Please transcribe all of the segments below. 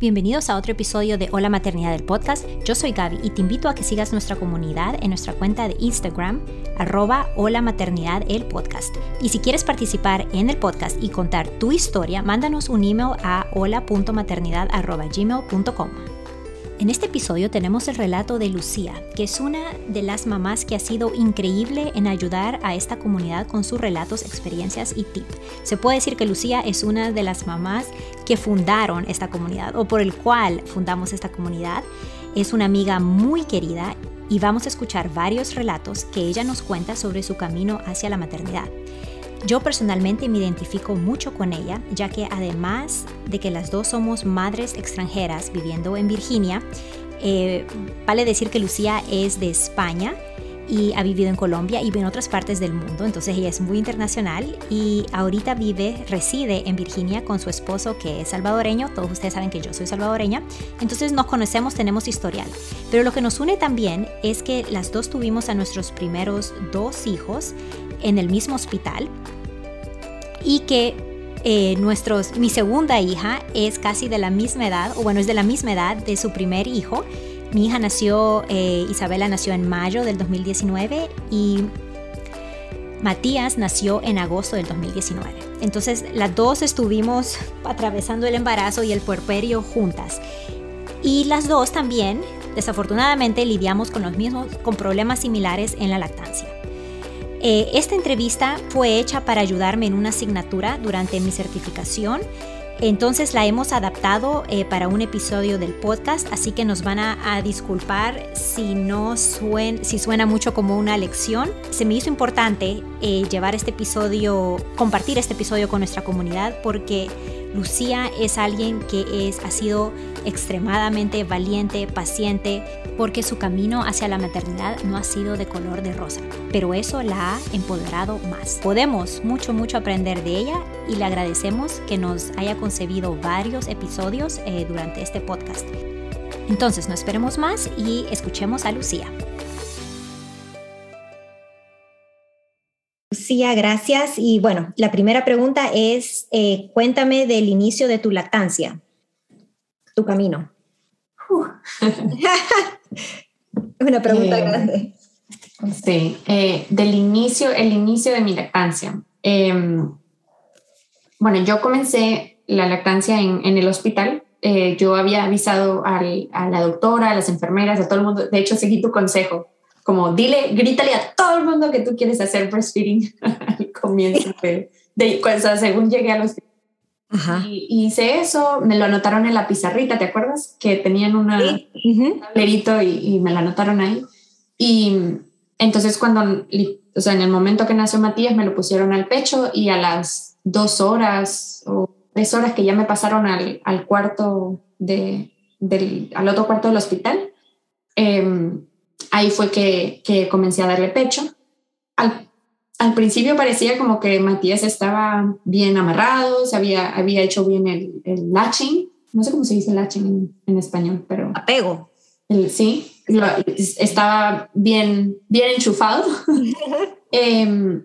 Bienvenidos a otro episodio de Hola Maternidad del podcast. Yo soy Gaby y te invito a que sigas nuestra comunidad en nuestra cuenta de Instagram, arroba Hola Maternidad el podcast. Y si quieres participar en el podcast y contar tu historia, mándanos un email a hola.maternidad.gmail.com. En este episodio tenemos el relato de Lucía, que es una de las mamás que ha sido increíble en ayudar a esta comunidad con sus relatos, experiencias y tips. Se puede decir que Lucía es una de las mamás que fundaron esta comunidad o por el cual fundamos esta comunidad. Es una amiga muy querida y vamos a escuchar varios relatos que ella nos cuenta sobre su camino hacia la maternidad. Yo personalmente me identifico mucho con ella, ya que además de que las dos somos madres extranjeras viviendo en Virginia, eh, vale decir que Lucía es de España y ha vivido en Colombia y en otras partes del mundo, entonces ella es muy internacional y ahorita vive, reside en Virginia con su esposo que es salvadoreño, todos ustedes saben que yo soy salvadoreña, entonces nos conocemos, tenemos historial, pero lo que nos une también es que las dos tuvimos a nuestros primeros dos hijos en el mismo hospital y que eh, nuestros, mi segunda hija es casi de la misma edad, o bueno, es de la misma edad de su primer hijo. Mi hija nació, eh, Isabela nació en mayo del 2019 y Matías nació en agosto del 2019. Entonces las dos estuvimos atravesando el embarazo y el puerperio juntas. Y las dos también, desafortunadamente, lidiamos con los mismos, con problemas similares en la lactancia. Eh, esta entrevista fue hecha para ayudarme en una asignatura durante mi certificación. Entonces la hemos adaptado eh, para un episodio del podcast, así que nos van a, disculpar si no si suena mucho como una lección. Se me hizo importante eh, llevar este episodio, compartir este episodio con nuestra comunidad porque Lucía es alguien que es, ha sido extremadamente valiente, paciente, porque su camino hacia la maternidad no ha sido de color de rosa, pero eso la ha empoderado más. Podemos mucho, mucho aprender de ella y le agradecemos que nos haya concebido varios episodios eh, durante este podcast. Entonces, no esperemos más y escuchemos a Lucía. Lucía, gracias. Y bueno, la primera pregunta es, eh, cuéntame del inicio de tu lactancia, tu camino. Una pregunta eh, grande. Sí, eh, del inicio, el inicio de mi lactancia. Em, bueno, yo comencé la lactancia en, en el hospital. yo había avisado al, a la doctora, a las enfermeras, a todo el mundo. De hecho, seguí tu consejo como dile, grítale a todo el mundo que tú quieres hacer breastfeeding al comienzo de, de cuando, según llegué al hospital. Y, hice eso, me lo anotaron en la pizarrita, ¿te acuerdas? Que tenían una, un tablerito y, me lo anotaron ahí. Y entonces cuando, o sea, en el momento que nació Matías, me lo pusieron al pecho y a las dos horas o tres horas que ya me pasaron al, al cuarto de, del, al otro cuarto del hospital, eh, ahí fue que, que comencé a darle pecho. Al, al, principio parecía como que Matías estaba bien amarrado, se había, había hecho bien el, el latching, no sé cómo se dice latching en, en español, pero... Apego. El, sí, estaba bien, bien enchufado. eh,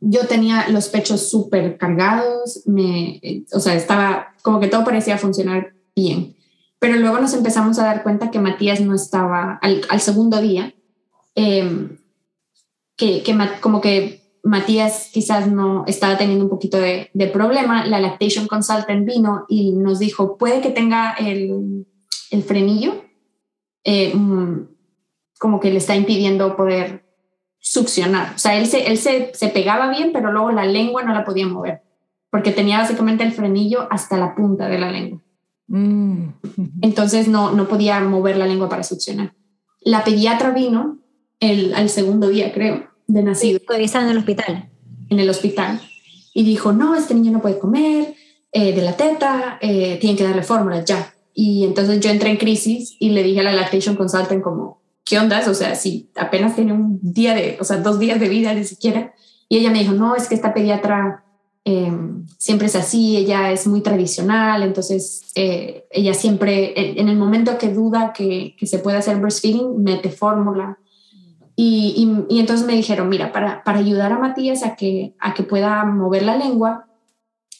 yo tenía los pechos súper cargados, me, o sea, estaba como que todo parecía funcionar bien. Pero luego nos empezamos a dar cuenta que Matías no estaba al, segundo día, em, que, como que Matías quizás no estaba teniendo un poquito de, problema. La lactation consultant vino y nos dijo, puede que tenga el, frenillo, eh, mm, como que le está impidiendo poder succionar. O sea, él, se pegaba bien, pero luego la lengua no la podía mover, porque tenía básicamente el frenillo hasta la punta de la lengua. Mm. Entonces no, no podía mover la lengua para succionar. La pediatra vino el, al segundo día, creo, de nacido. Sí, estaba en el hospital. En el hospital. Y dijo, no, este niño no puede comer eh, de la teta, eh, tienen que darle fórmulas ya. Y entonces yo entré en crisis y le dije a la lactation consultant como, ¿qué ondas? O sea, si apenas tiene un día de, o sea, dos días de vida ni siquiera. Y ella me dijo, no, es que esta pediatra Em, siempre es así, ella es muy tradicional, entonces eh, ella siempre, en, el momento que duda que, se puede hacer breastfeeding, mete fórmula. Y, entonces me dijeron, mira, para, ayudar a Matías a que, pueda mover la lengua,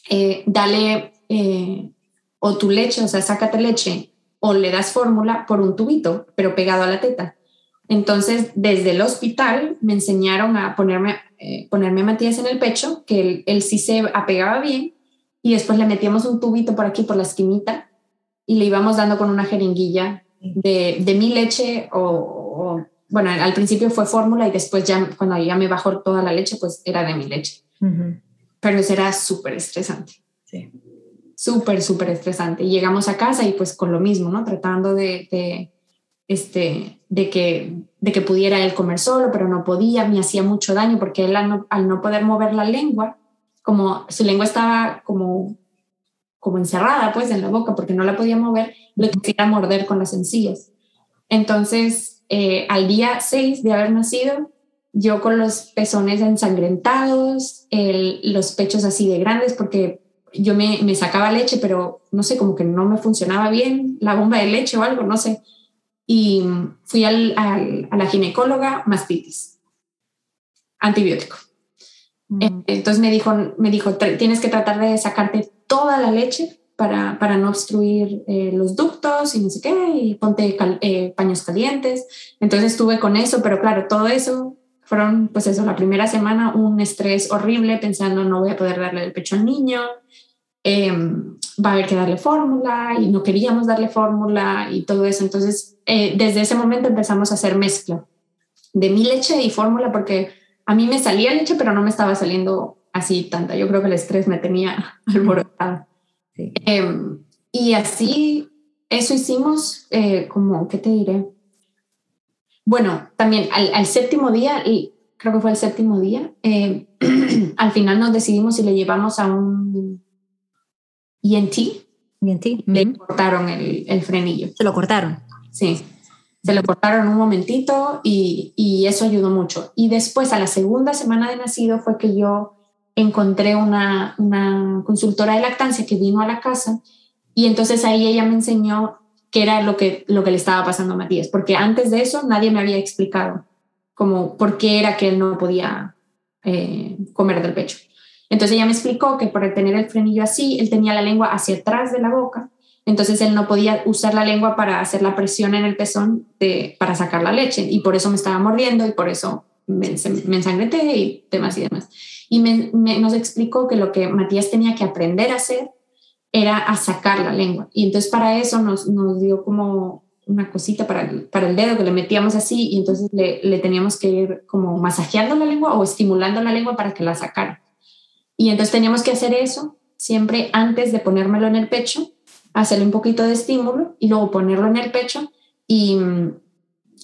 eh, dale, eh, o tu leche, o sea, sácate leche o le das fórmula por un tubito, pero pegado a la teta. Entonces, desde el hospital me enseñaron a ponerme, eh, ponerme a Matías en el pecho, que él, él, sí se apegaba bien, y después le metíamos un tubito por aquí, por la esquinita, y le íbamos dando con una jeringuilla de, de mi leche o, bueno, al principio fue fórmula y después ya cuando ya me bajó toda la leche, pues era de mi leche. Pero eso era súper estresante. Sí. Súper, súper estresante. Y llegamos a casa y pues con lo mismo, ¿no? Tratando de, de este, de que, de que pudiera él comer solo, pero no podía, me hacía mucho daño porque él al no, poder mover la lengua, como su lengua estaba como, como encerrada pues en la boca porque no la podía mover, lo quería morder con las encías. Entonces, eh, al día 6 de haber nacido, yo con los pezones ensangrentados, los pechos así de grandes, porque yo me, me, sacaba leche, pero no sé, como que no me funcionaba bien la bomba de leche o algo, no sé y fui al, al, a la ginecóloga, mastitis, antibiótico. Mm. Eh, entonces me dijo, me dijo, tienes que tratar de sacarte toda la leche para, para no obstruir eh, los ductos y no sé qué, y ponte eh, paños calientes. Entonces estuve con eso, pero claro, todo eso fueron, pues eso, la primera semana un estrés horrible pensando no voy a poder darle el pecho al niño, Em, va a haber que darle fórmula y no queríamos darle fórmula y todo eso. Entonces, eh, desde ese momento empezamos a hacer mezcla de mi leche y fórmula porque a mí me salía leche, pero no me estaba saliendo así tanta. Yo creo que el estrés me tenía alborotada. Em, y así, eso hicimos eh, como, ¿qué te diré? Bueno, también al, al, séptimo día, y creo que fue el séptimo día, eh, al final nos decidimos si le llevamos a un ENT. ENT. Le cortaron el, el, frenillo. Se lo cortaron. Sí. Se lo cortaron un momentito y, y, eso ayudó mucho. Y después, a la segunda semana de nacido, fue que yo encontré una, una consultora de lactancia que vino a la casa y entonces ahí ella me enseñó qué era lo que, lo que le estaba pasando a Matías, porque antes de eso nadie me había explicado como por qué era que él no podía eh, comer del pecho. Entonces ella me explicó que por tener el frenillo así, él tenía la lengua hacia atrás de la boca, entonces él no podía usar la lengua para hacer la presión en el pezón para sacar la leche y por eso me estaba mordiendo y por eso me, me ensangrenté y demás y demás. Y nos explicó que lo que Matías tenía que aprender a hacer era a sacar la lengua. Y entonces para eso nos, nos dio como una cosita para el, para el dedo que le metíamos así y entonces le, le teníamos que ir como masajeando la lengua o estimulando la lengua para que la sacara. Y entonces teníamos que hacer eso siempre antes de ponérmelo en el pecho, hacerle un poquito de estímulo y luego ponerlo en el pecho y mm,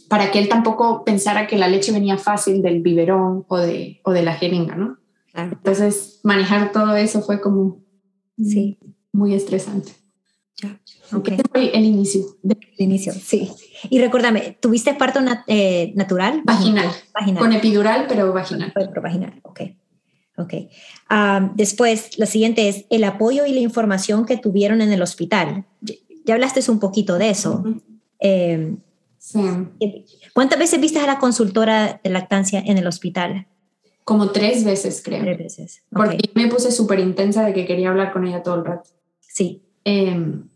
para que él tampoco pensara que la leche venía fácil del biberón o de, o de la jeringa, ¿no? Entonces manejar todo eso fue como sí. muy estresante. Ya. Okay. Este fue el inicio. El inicio, sí. Y recuérdame, ¿tuviste parto eh, natural? Vaginal. vaginal. Con epidural, pero vaginal. Pero vaginal, ok. Ok. después, lo siguiente es el apoyo y la información que tuvieron en el hospital. Ya hablaste un poquito de eso. Em, sí. ¿Cuántas veces viste a la consultora de lactancia en el hospital? Como tres veces, creo. Tres veces. Porque me puse súper intensa de que quería hablar con ella todo el rato. Sí. Em,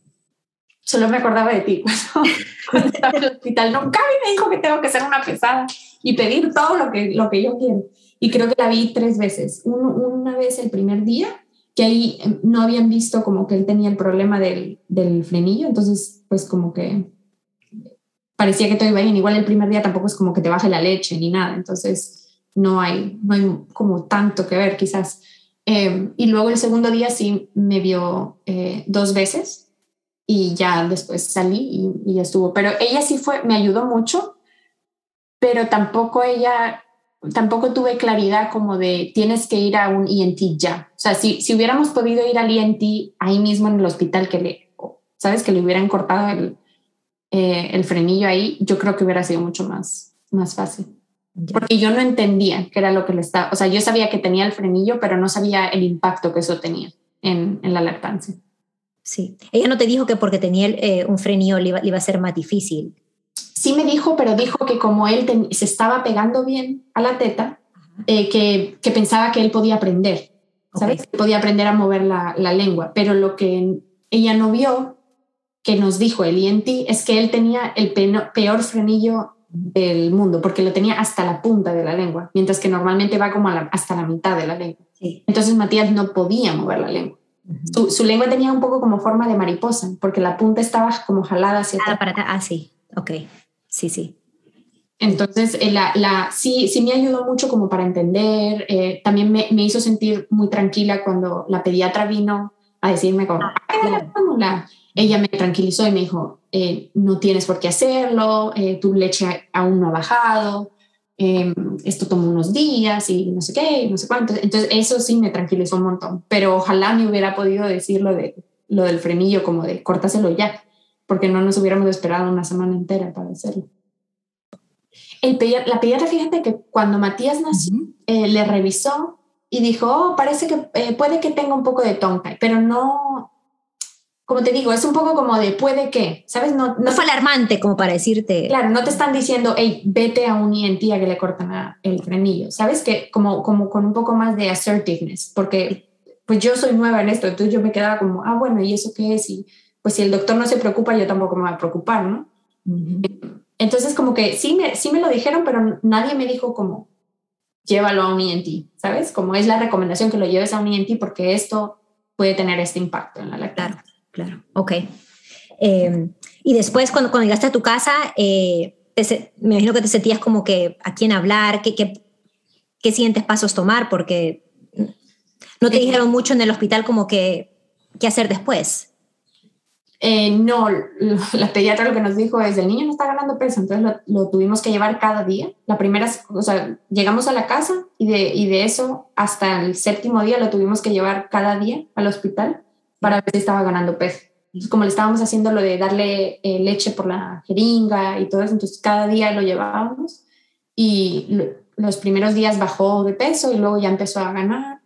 solo me acordaba de ti cuando, estaba en el hospital. Nunca me dijo que tengo que ser una pesada y pedir todo lo que, lo que yo quiero. Y creo que la vi tres veces. una vez el primer día, que ahí em, no habían visto como que él tenía el problema del, del frenillo, entonces pues como que parecía que todo iba bien. Igual el primer día tampoco es como que te baje la leche ni nada, entonces no hay, no hay como tanto que ver quizás. Em, y luego el segundo día sí me vio eh, dos veces y ya después salí y, y estuvo. Pero ella sí fue, me ayudó mucho, pero tampoco ella tampoco tuve claridad como de tienes que ir a un ENT ya. O sea, si, si hubiéramos podido ir al ENT ahí mismo en el hospital, que le, sabes, que le hubieran cortado el, eh, el frenillo ahí, yo creo que hubiera sido mucho más, más fácil. Porque yo no entendía qué era lo que le estaba, o sea, yo sabía que tenía el frenillo, pero no sabía el impacto que eso tenía en, en la lactancia. Sí, ella no te dijo que porque tenía eh, un frenillo le iba, le iba a ser más difícil sí me dijo, pero dijo que como él se estaba pegando bien a la teta, eh, que, que, pensaba que él podía aprender, ¿sabes? Que podía aprender a mover la, la, lengua, pero lo que ella no vio que nos dijo el ENT es que él tenía el peor frenillo del mundo, porque lo tenía hasta la punta de la lengua, mientras que normalmente va como hasta la mitad de la lengua. Entonces Matías no podía mover la lengua. su, lengua tenía un poco como forma de mariposa, porque la punta estaba como jalada hacia ah, atrás. Ah, sí, ok, sí, sí. Entonces, eh, la, la, sí, sí me ayudó mucho como para entender, eh, también me, me, hizo sentir muy tranquila cuando la pediatra vino a decirme como, ah, ella me tranquilizó y me dijo, eh, no tienes por qué hacerlo, tu leche aún no ha bajado, em, esto toma unos días y no sé qué, no sé cuánto. Entonces, eso sí me tranquilizó un montón, pero ojalá me hubiera podido decir lo, de, lo del frenillo, como de córtaselo ya, porque no nos hubiéramos esperado una semana entera para hacerlo. El la pediatra, fíjate que cuando Matías nació, eh, le revisó y dijo, oh, parece que eh, puede que tenga un poco de tonka, pero no, como te digo, es un poco como de puede que, ¿sabes? No, no, fue alarmante como para decirte. Claro, no te están diciendo, hey, vete a un ENT a que le cortan el frenillo, ¿sabes? Que como, como con un poco más de assertiveness, porque pues yo soy nueva en esto, entonces yo me quedaba como, ah, bueno, ¿y eso qué es? Y pues si el doctor no se preocupa, yo tampoco me voy a preocupar, ¿no? Entonces, como que sí me, sí me lo dijeron, pero nadie me dijo como, llévalo a un ENT, ¿sabes? Como es la recomendación que lo lleves a un ENT porque esto puede tener este impacto en la lactancia. Claro, claro, ok. Em, y después, cuando, cuando llegaste a tu casa, eh, me imagino que te sentías como que a quién hablar, qué, qué, qué siguientes pasos tomar, porque no te dijeron mucho en el hospital como que qué hacer después. Eh, no, la pediatra lo que nos dijo es, el niño no está ganando peso, entonces lo, tuvimos que llevar cada día. La primera, o sea, llegamos a la casa y de, y de eso hasta el séptimo día lo tuvimos que llevar cada día al hospital para ver si estaba ganando peso. Entonces, como le estábamos haciendo lo de darle eh, leche por la jeringa y todo eso, entonces cada día lo llevábamos y los primeros días bajó de peso y luego ya empezó a ganar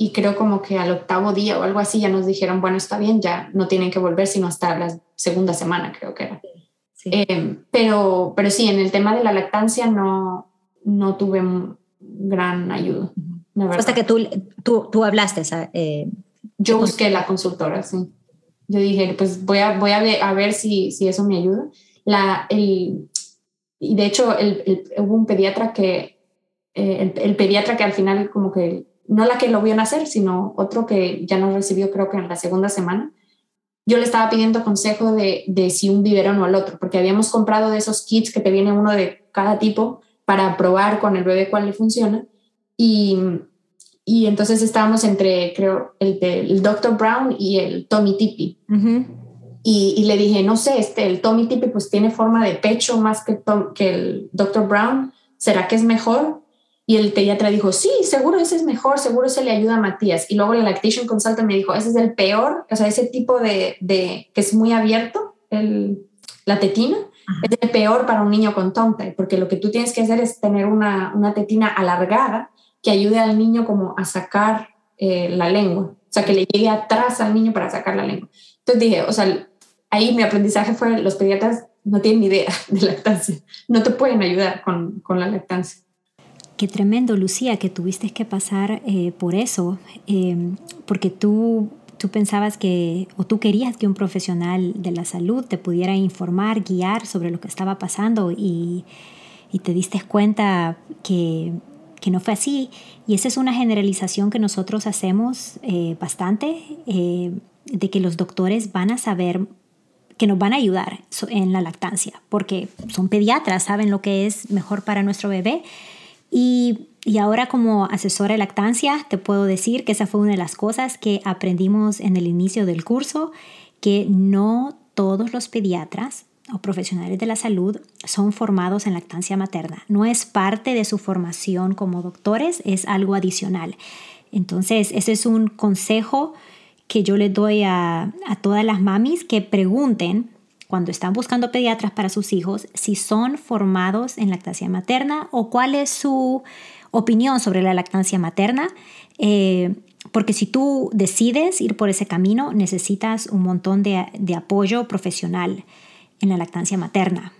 y creo como que al octavo día o algo así ya nos dijeron, bueno, está bien, ya no tienen que volver sino hasta la segunda semana, creo que era. Eh, pero, pero sí, en el tema de la lactancia no, no tuve gran ayuda. Hasta que tú, tú, tú hablaste. Eh, Yo busqué la consultora, sí. Yo dije, pues voy a, voy a ver, a ver si, si eso me ayuda. La, el, y de hecho, el, hubo un pediatra que, eh, el, el, pediatra que al final como que no la que lo vio nacer, sino otro que ya nos recibió creo que en la segunda semana, yo le estaba pidiendo consejo de, de si un biberón o el otro, porque habíamos comprado de esos kits que te viene uno de cada tipo para probar con el bebé cuál le funciona. Y, y entonces estábamos entre, creo, el, el Dr. Brown y el Tommy Tippy. y, y, le dije, no sé, este, el Tommy Tippy pues tiene forma de pecho más que, que el Dr. Brown. ¿Será que es mejor? Y el pediatra dijo, sí, seguro ese es mejor, seguro ese le ayuda a Matías. Y luego la lactation consultant me dijo, ese es el peor, o sea, ese tipo de, de que es muy abierto, el, la tetina, es el peor para un niño con tonta, porque lo que tú tienes que hacer es tener una, una tetina alargada que ayude al niño como a sacar eh, la lengua, o sea, que le llegue atrás al niño para sacar la lengua. Entonces dije, o sea, ahí mi aprendizaje fue, los pediatras no tienen ni idea de lactancia, no te pueden ayudar con, con la lactancia. Qué tremendo, Lucía, que tuviste que pasar eh, por eso, em, porque tú, tú pensabas que, o tú querías que un profesional de la salud te pudiera informar, guiar sobre lo que estaba pasando y, y te diste cuenta que, que, no fue así. Y esa es una generalización que nosotros hacemos eh, bastante, eh, de que los doctores van a saber que nos van a ayudar en la lactancia, porque son pediatras, saben lo que es mejor para nuestro bebé y, y, ahora como asesora de lactancia te puedo decir que esa fue una de las cosas que aprendimos en el inicio del curso, que no todos los pediatras o profesionales de la salud son formados en lactancia materna. No es parte de su formación como doctores, es algo adicional. Entonces, ese es un consejo que yo les doy a, a todas las mamis que pregunten cuando están buscando pediatras para sus hijos si son formados en lactancia materna o cuál es su opinión sobre la lactancia materna. Eh, porque si tú decides ir por ese camino, necesitas un montón de, apoyo profesional en la lactancia materna.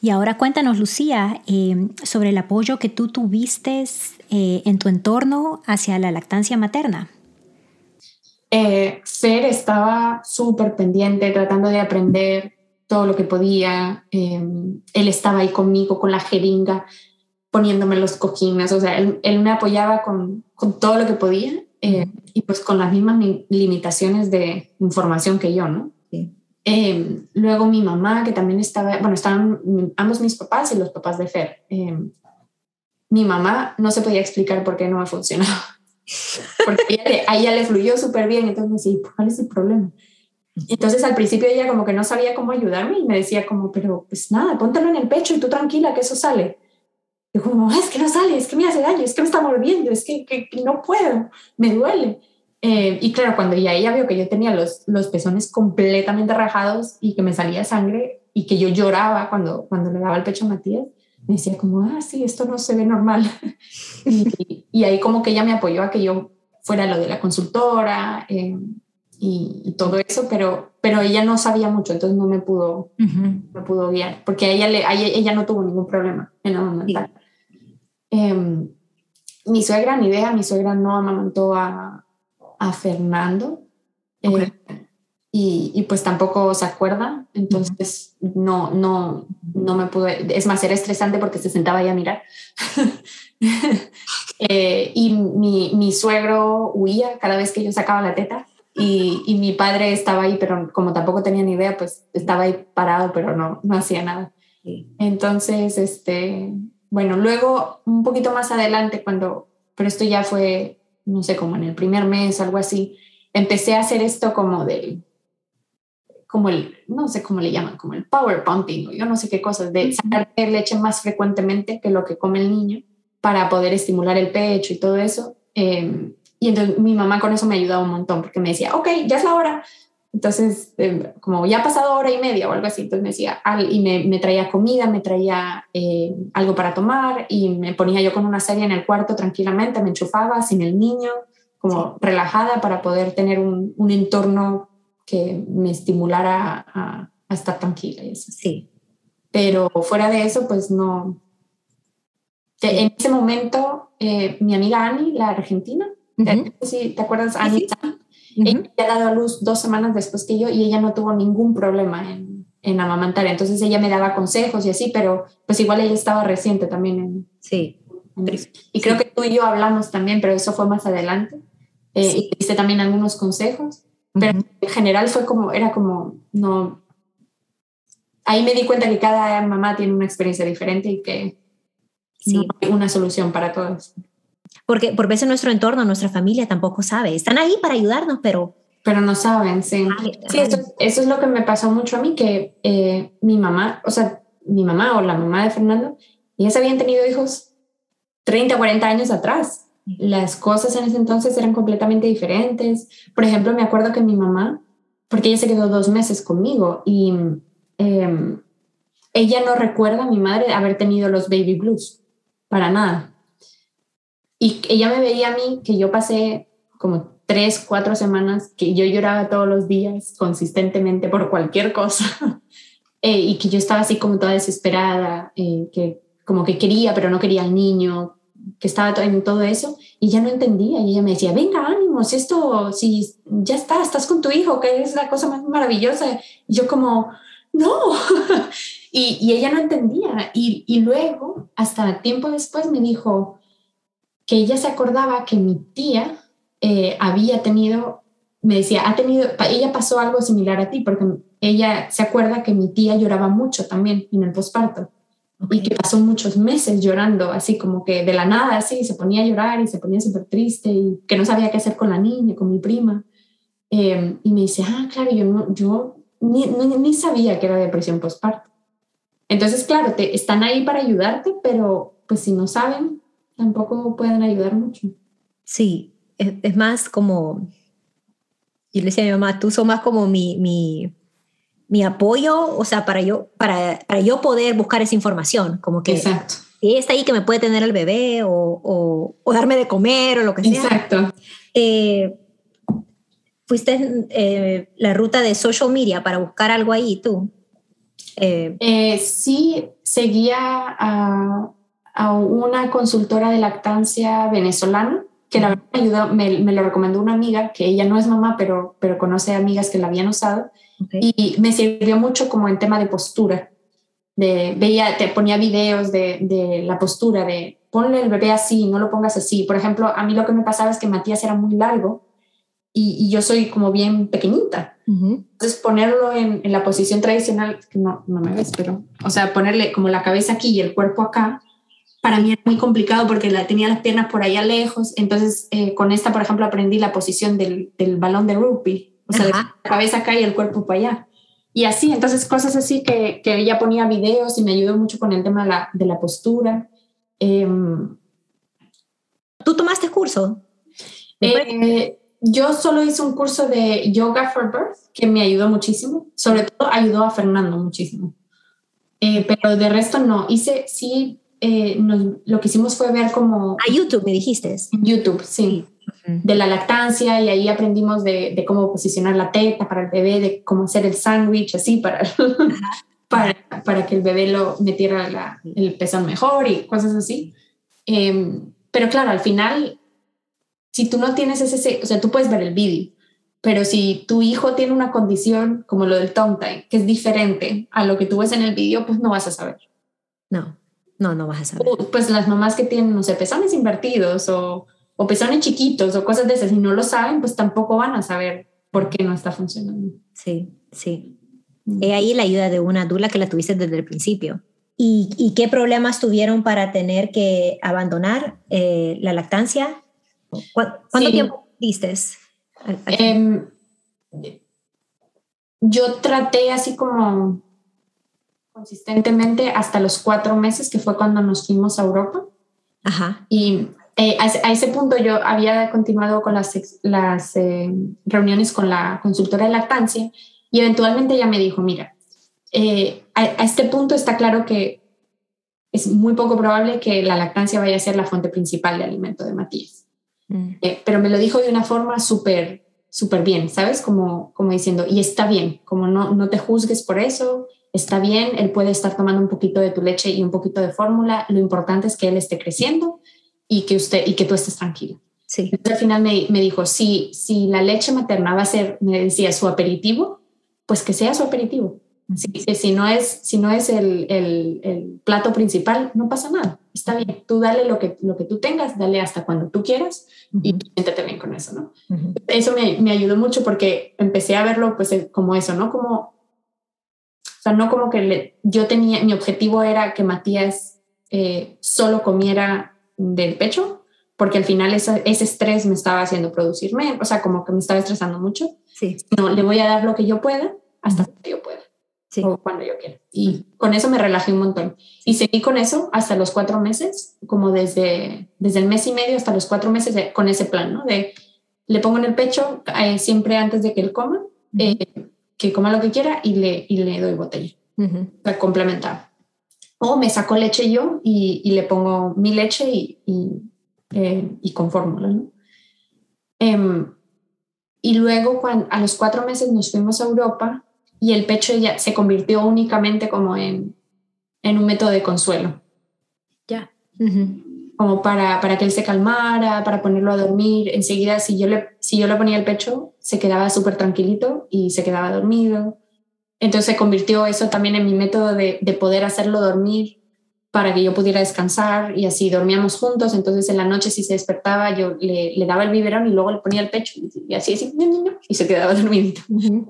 Y ahora cuéntanos, Lucía, eh, sobre el apoyo que tú tuviste eh, en tu entorno hacia la lactancia materna. Eh, Fer estaba súper pendiente, tratando de aprender todo lo que podía. Eh, él estaba ahí conmigo con la jeringa, poniéndome los cojines, o sea, él, él me apoyaba con, con, todo lo que podía eh, y pues con las mismas limitaciones de información que yo, ¿no? Sí. Eh, luego mi mamá, que también estaba, bueno, estaban ambos mis papás y los papás de Fer. Mi mamá no se podía explicar por qué no me funcionaba. Porque a ella le fluyó súper bien, entonces decía, ¿cuál es el problema? Entonces al principio ella como que no sabía cómo ayudarme y me decía como, pero pues nada, póntelo en el pecho y tú tranquila que eso sale. Yo como, es que no sale, es que me hace daño, es que me está mordiendo, es que, que, no puedo, me duele. Eh, y claro, cuando ya ella vio que yo tenía los, los pezones completamente rajados y que me salía sangre y que yo lloraba cuando, cuando le daba el pecho a Matías, me decía como, ah, sí, esto no se ve normal. y, y, ahí como que ella me apoyó a que yo fuera lo de la consultora eh, y, todo eso, pero, pero ella no sabía mucho, entonces no me pudo, me pudo guiar, porque ella, le, ella, no tuvo ningún problema en la Em, mi suegra, ni idea, mi suegra no amamantó a, a Fernando. Eh, y, y, pues tampoco se acuerda, entonces no, no, no me pude, es más, era estresante porque se sentaba ahí a mirar. eh, y mi, mi, suegro huía cada vez que yo sacaba la teta y, y, mi padre estaba ahí, pero como tampoco tenía ni idea, pues estaba ahí parado, pero no, no hacía nada. Entonces, este, bueno, luego un poquito más adelante, cuando, pero esto ya fue, no sé, como en el primer mes, algo así, empecé a hacer esto como del, como el, no sé cómo le llaman, como el power pumping, o yo no sé qué cosas, de sacar leche más frecuentemente que lo que come el niño para poder estimular el pecho y todo eso. Em, y entonces mi mamá con eso me ayudaba un montón porque me decía, ok, ya es la hora, entonces, em, como ya ha pasado hora y media o algo así, entonces me decía, y me, me traía comida, me traía eh, algo para tomar y me ponía yo con una serie en el cuarto tranquilamente, me enchufaba sin el niño, como relajada para poder tener un, un, entorno que me estimulara a, a estar tranquila y eso. Sí. Pero fuera de eso, pues no. En ese momento, eh, mi amiga Ani, la argentina, ¿te, ¿te acuerdas? Ani, ella ha dado a luz dos semanas después que yo y ella no tuvo ningún problema en, en, amamantar. Entonces ella me daba consejos y así, pero pues igual ella estaba reciente también. En, sí. y creo que tú y yo hablamos también, pero eso fue más adelante. Eh, Y diste también algunos consejos, pero en general fue como, era como, no. Ahí me di cuenta que cada mamá tiene una experiencia diferente y que no hay una solución para todos. Porque por veces nuestro entorno, nuestra familia tampoco sabe. Están ahí para ayudarnos, pero... Pero no saben, sí. sí, eso, eso, es lo que me pasó mucho a mí, que eh, mi mamá, o sea, mi mamá o la mamá de Fernando, ellas habían tenido hijos 30, 40 años atrás. Las cosas en ese entonces eran completamente diferentes. Por ejemplo, me acuerdo que mi mamá, porque ella se quedó dos meses conmigo y eh, ella no recuerda a mi madre haber tenido los baby blues, para nada. Y ella me veía a mí que yo pasé como tres, cuatro semanas que yo lloraba todos los días consistentemente por cualquier cosa eh, y que yo estaba así como toda desesperada, eh, que como que quería pero no quería al niño, que estaba en todo eso y ya no entendía y ella me decía, venga, ánimo, si esto, si ya está, estás con tu hijo, que es la cosa más maravillosa. Y yo como, no. y, y, ella no entendía. Y, y luego, hasta tiempo después, me dijo, que ella se acordaba que mi tía eh, había tenido, me decía, ha tenido, ella pasó algo similar a ti, porque ella se acuerda que mi tía lloraba mucho también en el posparto y que pasó muchos meses llorando, así como que de la nada, así, se ponía a llorar y se ponía súper triste y que no sabía qué hacer con la niña, con mi prima. Em, y me dice, ah, claro, yo, no, yo ni, ni, sabía que era depresión postparto. Entonces, claro, te, están ahí para ayudarte, pero pues si no saben, tampoco pueden ayudar mucho. Sí, es, más como, yo le decía a mi mamá, tú sos más como mi, mi, mi apoyo, o sea, para yo, para, para, yo poder buscar esa información, como que... Exacto. Está ahí que me puede tener el bebé o, o, o darme de comer o lo que sea. Exacto. Eh, ¿Fuiste eh, la ruta de social media para buscar algo ahí tú? Eh, eh sí, seguía a a una consultora de lactancia venezolana que la verdad me ayudó, me, me, lo recomendó una amiga, que ella no es mamá, pero, pero conoce amigas que la habían usado, y me sirvió mucho como en tema de postura. De, veía, te ponía videos de, de, la postura, de ponle el bebé así, no lo pongas así. Por ejemplo, a mí lo que me pasaba es que Matías era muy largo y, y yo soy como bien pequeñita. Entonces ponerlo en, en, la posición tradicional, que no, no me ves, pero, o sea, ponerle como la cabeza aquí y el cuerpo acá, para mí era muy complicado porque la, tenía las piernas por allá lejos. Entonces, eh, con esta, por ejemplo, aprendí la posición del, del balón de rugby. O sea, la cabeza acá y el cuerpo para allá. Y así, entonces cosas así que, que ella ponía videos y me ayudó mucho con el tema de la, de la postura. Eh, ¿Tú tomaste curso? Eh, yo solo hice un curso de Yoga for Birth que me ayudó muchísimo. Sobre todo ayudó a Fernando muchísimo. Eh, pero de resto no. Hice, sí, eh, nos, lo que hicimos fue ver como... A YouTube, me dijiste. YouTube, sí. De la lactancia y ahí aprendimos de, de, cómo posicionar la teta para el bebé, de cómo hacer el sándwich, así, para, para, para, que el bebé lo metiera la, el pezón mejor y cosas así. Eh, pero claro, al final, si tú no tienes ese, o sea, tú puedes ver el vídeo, pero si tu hijo tiene una condición como lo del tongue time, que es diferente a lo que tú ves en el vídeo, pues no vas a saber. No, no, no vas a saber. Pues las mamás que tienen, no sé, pezones invertidos o, o pezones chiquitos o cosas de esas, si no lo saben, pues tampoco van a saber por qué no está funcionando. Sí, sí. He ahí la ayuda de una dula que la tuviste desde el principio. ¿Y, y qué problemas tuvieron para tener que abandonar eh, la lactancia? ¿Cuánto sí. tiempo diste? Eh, yo traté así como consistentemente hasta los cuatro meses, que fue cuando nos fuimos a Europa. Ajá. Y eh, a, a, ese punto yo había continuado con las, las eh, reuniones con la consultora de lactancia y eventualmente ella me dijo, mira, eh, a, a, este punto está claro que es muy poco probable que la lactancia vaya a ser la fuente principal de alimento de Matías. Mm. Eh, pero me lo dijo de una forma súper, súper bien, ¿sabes? Como, como diciendo, y está bien, como no, no te juzgues por eso, está bien, él puede estar tomando un poquito de tu leche y un poquito de fórmula, lo importante es que él esté creciendo y que, usted, y que tú estés tranquilo. Sí. Entonces, al final me, me dijo, si, si la leche materna va a ser, me decía, su aperitivo, pues que sea su aperitivo. Si, si, no es, si no es el, el, el, plato principal, no pasa nada. Está bien. Tú dale lo que, lo que tú tengas, dale hasta cuando tú quieras uh -huh. y siéntate bien con eso, ¿no? Uh -huh. Eso me, me, ayudó mucho porque empecé a verlo pues como eso, ¿no? Como, o sea, no como que le, yo tenía, mi objetivo era que Matías eh, solo comiera del pecho, porque al final esa, ese estrés me estaba haciendo producirme, o sea, como que me estaba estresando mucho. Sí. No, le voy a dar lo que yo pueda hasta uh -huh. que yo pueda. Sí. o cuando yo quiera. Y con eso me relajé un montón. Y seguí con eso hasta los cuatro meses, como desde, desde el mes y medio hasta los cuatro meses de, con ese plan, ¿no? De le pongo en el pecho eh, siempre antes de que él coma, uh -huh. eh, que coma lo que quiera y le, y le doy botella. Para complementar. O me saco leche yo y, y le pongo mi leche y, y, eh, y con fórmula, ¿no? Em, y luego cuando, a los cuatro meses nos fuimos a Europa y el pecho ya se convirtió únicamente como en, en un método de consuelo. Ya. Uh -huh. Como para, para que él se calmara, para ponerlo a dormir. Enseguida, si yo le, si yo le ponía el pecho, se quedaba súper tranquilito y se quedaba dormido. Entonces se convirtió eso también en mi método de, de poder hacerlo dormir para que yo pudiera descansar y así dormíamos juntos. Entonces en la noche si se despertaba yo le, le daba el biberón y luego le ponía el pecho y así, así y se quedaba dormidito.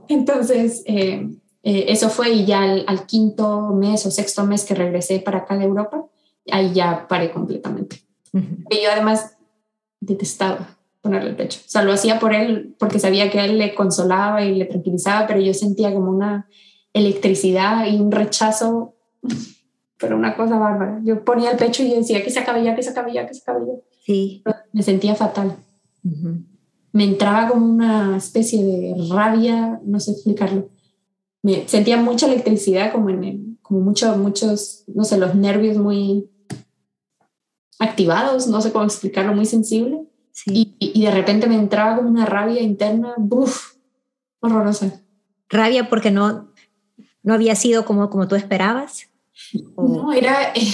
Entonces eh, eh, eso fue y ya al, al, quinto mes o sexto mes que regresé para acá de Europa, ahí ya paré completamente. Y yo además detestaba ponerle el pecho. O sea, lo hacía por él porque sabía que él le consolaba y le tranquilizaba, pero yo sentía como una electricidad y un rechazo pero una cosa bárbara. Yo ponía el pecho y decía que se acabe ya, que se acabe ya, que se acabe ya. Sí. Me sentía fatal. Uh -huh. Me entraba como una especie de rabia, no sé explicarlo. Me sentía mucha electricidad, como en el, como mucho, muchos, no sé, los nervios muy activados, no sé cómo explicarlo, muy sensible. Sí. Y, y de repente me entraba como una rabia interna, ¡buf! horrorosa. Rabia porque no, no había sido como, como tú esperabas. No, era, eh,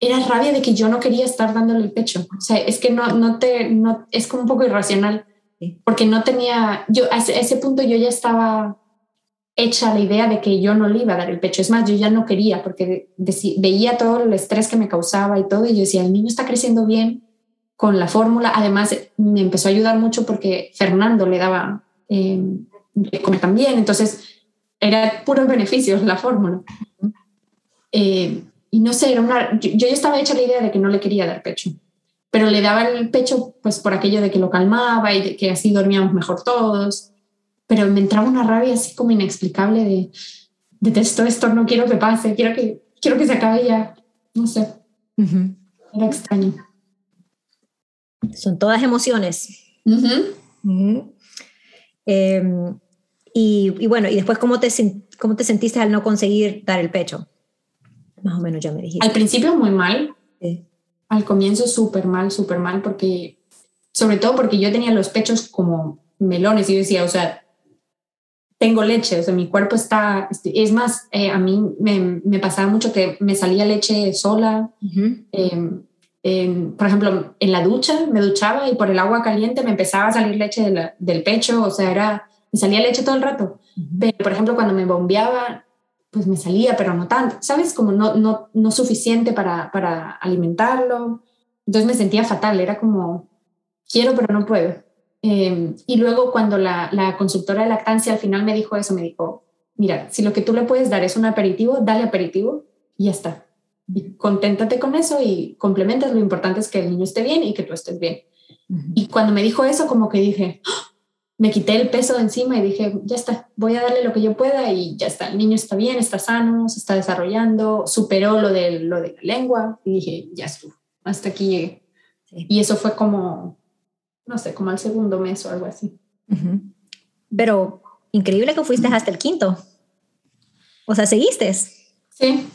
era rabia de que yo no quería estar dándole el pecho. O sea, es que no, no te, no, es como un poco irracional, porque no tenía, yo a ese, punto yo ya estaba hecha la idea de que yo no le iba a dar el pecho. Es más, yo ya no quería porque veía todo el estrés que me causaba y todo, y yo decía, el niño está creciendo bien con la fórmula. Además, me empezó a ayudar mucho porque Fernando le daba eh, también, entonces era puros beneficios la fórmula. Eh, y no sé, era una, yo, ya estaba hecha la idea de que no le quería dar pecho, pero le daba el pecho pues por aquello de que lo calmaba y de que así dormíamos mejor todos, pero me entraba una rabia así como inexplicable de detesto esto, no quiero que pase, quiero que, quiero que se acabe ya, no sé, era extraño. Son todas emociones. Em, y, bueno, y después, ¿cómo te, ¿cómo te sentiste al no conseguir dar el pecho? Más o menos ya me dijiste. Al principio muy mal. Al comienzo súper mal, súper mal, porque, sobre todo porque yo tenía los pechos como melones y yo decía, o sea, tengo leche, o sea, mi cuerpo está, este, es más, eh, a mí me, me, pasaba mucho que me salía leche sola. Por ejemplo, en la ducha me duchaba y por el agua caliente me empezaba a salir leche del pecho, o sea, era me salía leche todo el rato. Pero, por ejemplo, cuando me bombeaba, pues me salía, pero no tanto, ¿sabes? Como no, no, no suficiente para, para alimentarlo. Entonces me sentía fatal, era como, quiero, pero no puedo. Em, y luego cuando la, la, consultora de lactancia al final me dijo eso, me dijo, mira, si lo que tú le puedes dar es un aperitivo, dale aperitivo y ya está. Conténtate con eso y complementas. Lo importante es que el niño esté bien y que tú estés bien. Y cuando me dijo eso, como que dije, ¡Ah! me quité el peso de encima y dije, ya está, voy a darle lo que yo pueda y ya está, el niño está bien, está sano, se está desarrollando, superó lo de, lo de la lengua y dije, ya estuvo, hasta aquí llegué. Y eso fue como, no sé, como al segundo mes o algo así. Pero increíble que fuiste hasta el quinto. O sea, seguiste. Sí.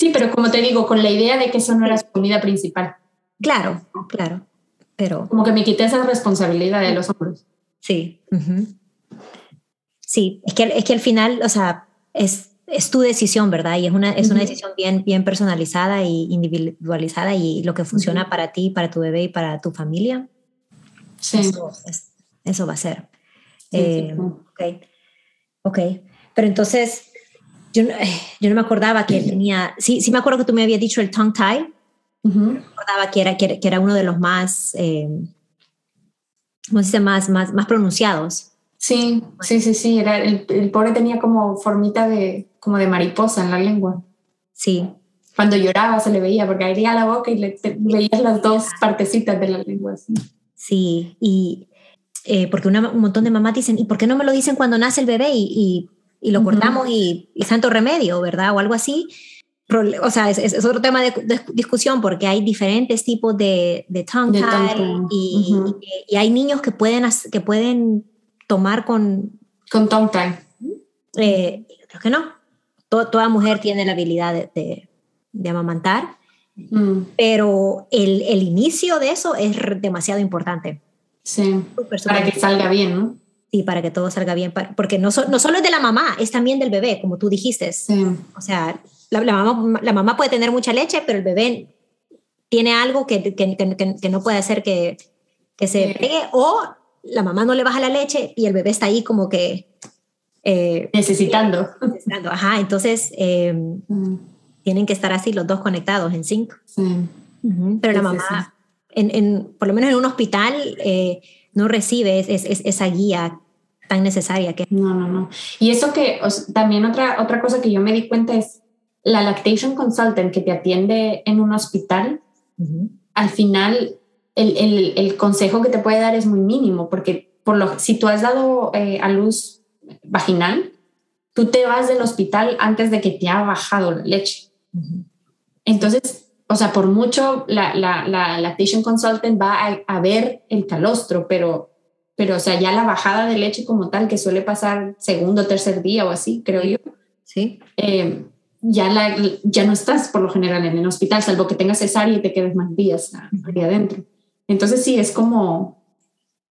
Sí, pero como te digo, con la idea de que eso no era su comida principal. Claro, claro. Como que me quité esa responsabilidad de los hombres. Sí. Sí, es que, es que al final, o sea, es, es tu decisión, ¿verdad? Y es una, es una decisión bien, bien personalizada y individualizada y lo que funciona para ti, para tu bebé y para tu familia. Sí. Eso, va a ser. Eh, ok. Ok. Pero entonces, yo, yo no me acordaba que tenía, sí, sí me acuerdo que tú me habías dicho el tongue tie, recordaba que era, que, era uno de los más, eh, ¿cómo se dice? Más, más, más pronunciados. Sí, sí, sí, sí. Era, el, el, pobre tenía como formita de, como de mariposa en la lengua. Sí. Cuando lloraba se le veía, porque abría la boca y le veías las dos partecitas de la lengua. Sí, y eh, porque un montón de mamás dicen, ¿y por qué no me lo dicen cuando nace el bebé y, y, lo cortamos y, y, santo remedio, ¿verdad? O algo así o sea, es, otro tema de, discusión porque hay diferentes tipos de, de tongue tie, y, y, hay niños que pueden, que pueden tomar con... Con tongue tie. Eh, creo que no. toda mujer tiene la habilidad de, de, amamantar, mm. pero el, el, inicio de eso es demasiado importante. Sí, para que salga bien, ¿no? Sí, para que todo salga bien, porque no, no solo es de la mamá, es también del bebé, como tú dijiste. Sí. O sea, la, mamá, la mamá puede tener mucha leche, pero el bebé tiene algo que, que, que, no puede hacer que, que se pegue o la mamá no le baja la leche y el bebé está ahí como que... Eh, necesitando. necesitando. Ajá, entonces em, mm. tienen que estar así los dos conectados en sync. Pero la mamá, en, en, por lo menos en un hospital, eh, no recibe esa guía tan necesaria que... No, no, no. Y eso que también otra, otra cosa que yo me di cuenta es la lactation consultant que te atiende en un hospital, al final el, el, el, consejo que te puede dar es muy mínimo, porque por lo, si tú has dado eh, a luz vaginal, tú te vas del hospital antes de que te ha bajado la leche. Entonces, o sea, por mucho la, la, la lactation consultant va a, a, ver el calostro, pero, pero, o sea, ya la bajada de leche como tal, que suele pasar segundo tercer día o así, creo yo. Sí. Eh, ya, la, ya no estás por lo general en el hospital, salvo que tengas cesárea y te quedes más días ahí adentro. Entonces sí, es como,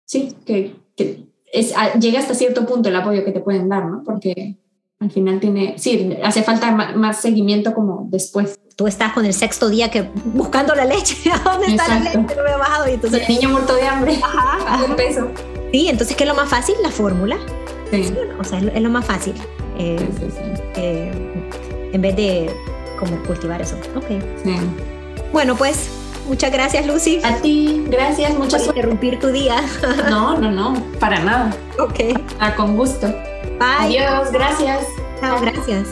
sí, que, que es, llega hasta cierto punto el apoyo que te pueden dar, ¿no? Porque al final tiene, sí, hace falta más, seguimiento como después tú estás con el sexto día que buscando la leche, dónde está la leche? No me ha bajado. Y entonces, el niño muerto de hambre, ajá, de peso. Sí, entonces, ¿qué es lo más fácil? La fórmula. Sí. o sea, es lo, más fácil. Eh, eh, en vez de como cultivar eso. Ok. Sí. Bueno, pues muchas gracias, Lucy. A ti, gracias, muchas Por interrumpir tu día. No, no, no, para nada. Ok. Ah, con gusto. Bye. Adiós, gracias. Chao, gracias.